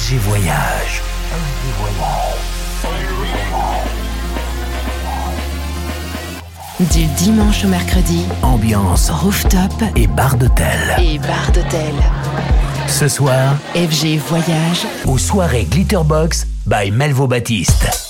FG Voyage. Du dimanche au mercredi, Ambiance rooftop et bar d'hôtel. et bar d'hôtel. Ce soir, FG Voyage, aux soirées Glitterbox by Melvo Baptiste.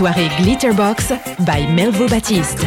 Aux soirées Glitterbox by Melvo Baptiste.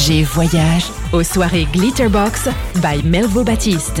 FG Voyage aux soirées Glitterbox by Melvo Baptiste.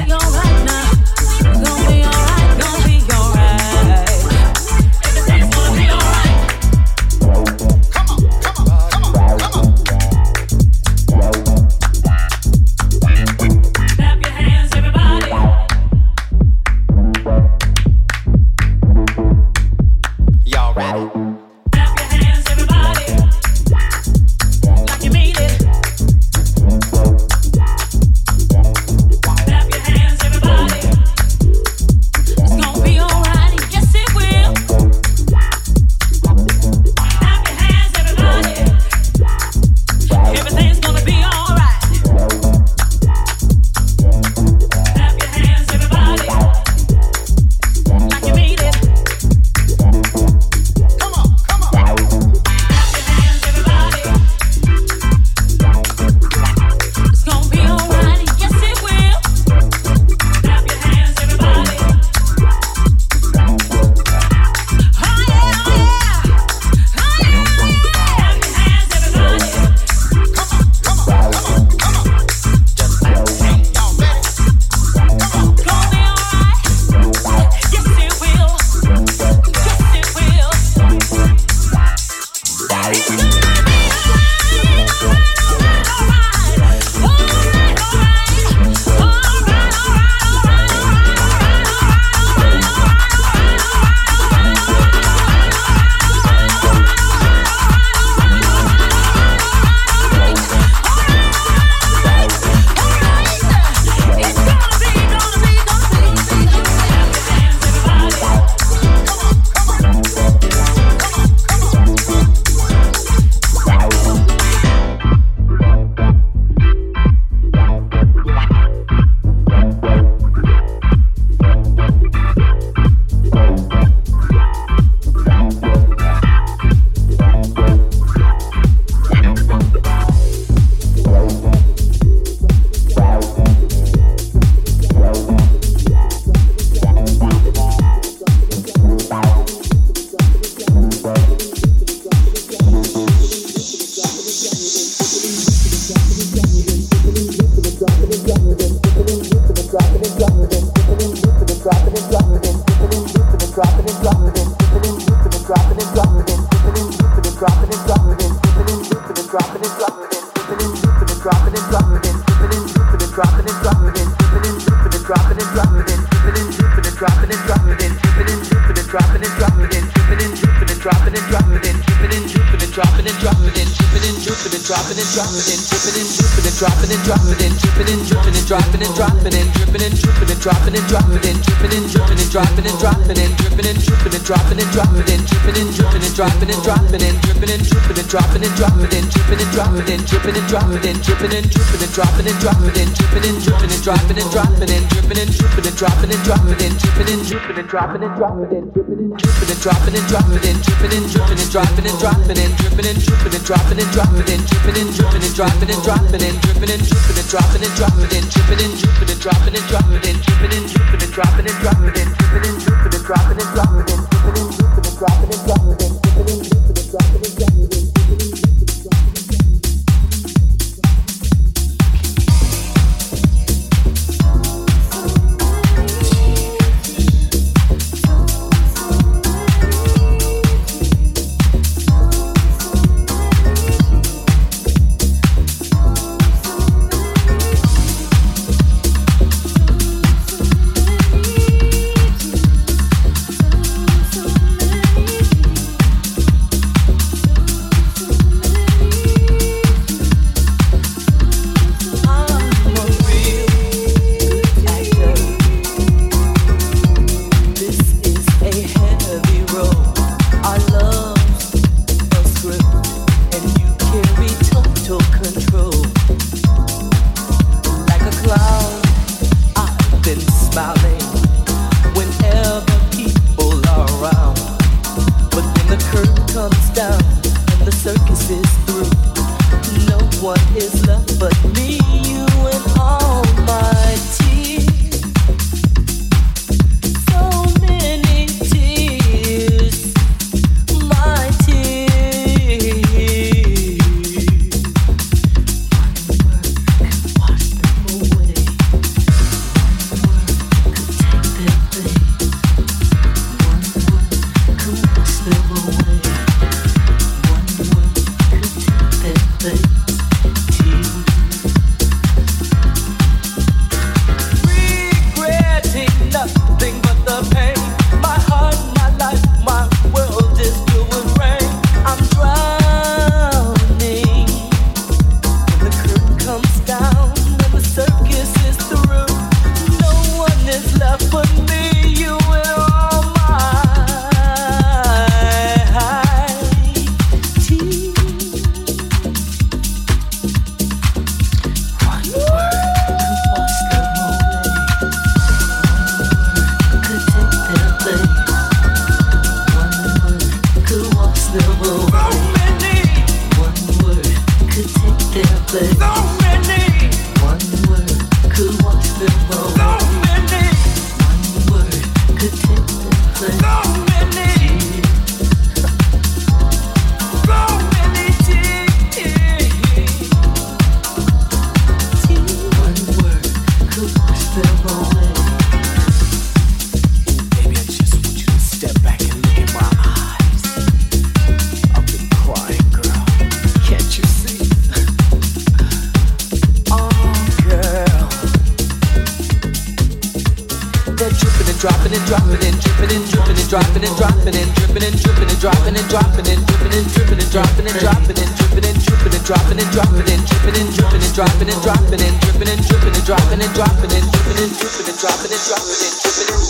Dropping and tripping and dripping and dripping and dropping and dropping and dripping and dripping and dropping and dropping and dripping and dripping and dropping and dropping and dripping and drippin' and driving and drippin' dripping and dropping and dropping and dripping and dripping and dropping and dropping and dripping and dripping and dropping and dropping and dripping and dripping and dropping and drop it. Then dripping and drippin', dropping and dripping and dripping and dropping and dropping and dripping and dripping and dropping and dropping and dripping and driving and drop it. Then dripping and dripping and dropping and driving and dropin', then drippin' and drippin' and dropping and dripping dropping and dropping and dripping and dripping and dropping and dropping and dripping and dripping and dropping and dropping and dripping and dripping and dropping and dropping it, dropping it, dripping it.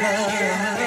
Turn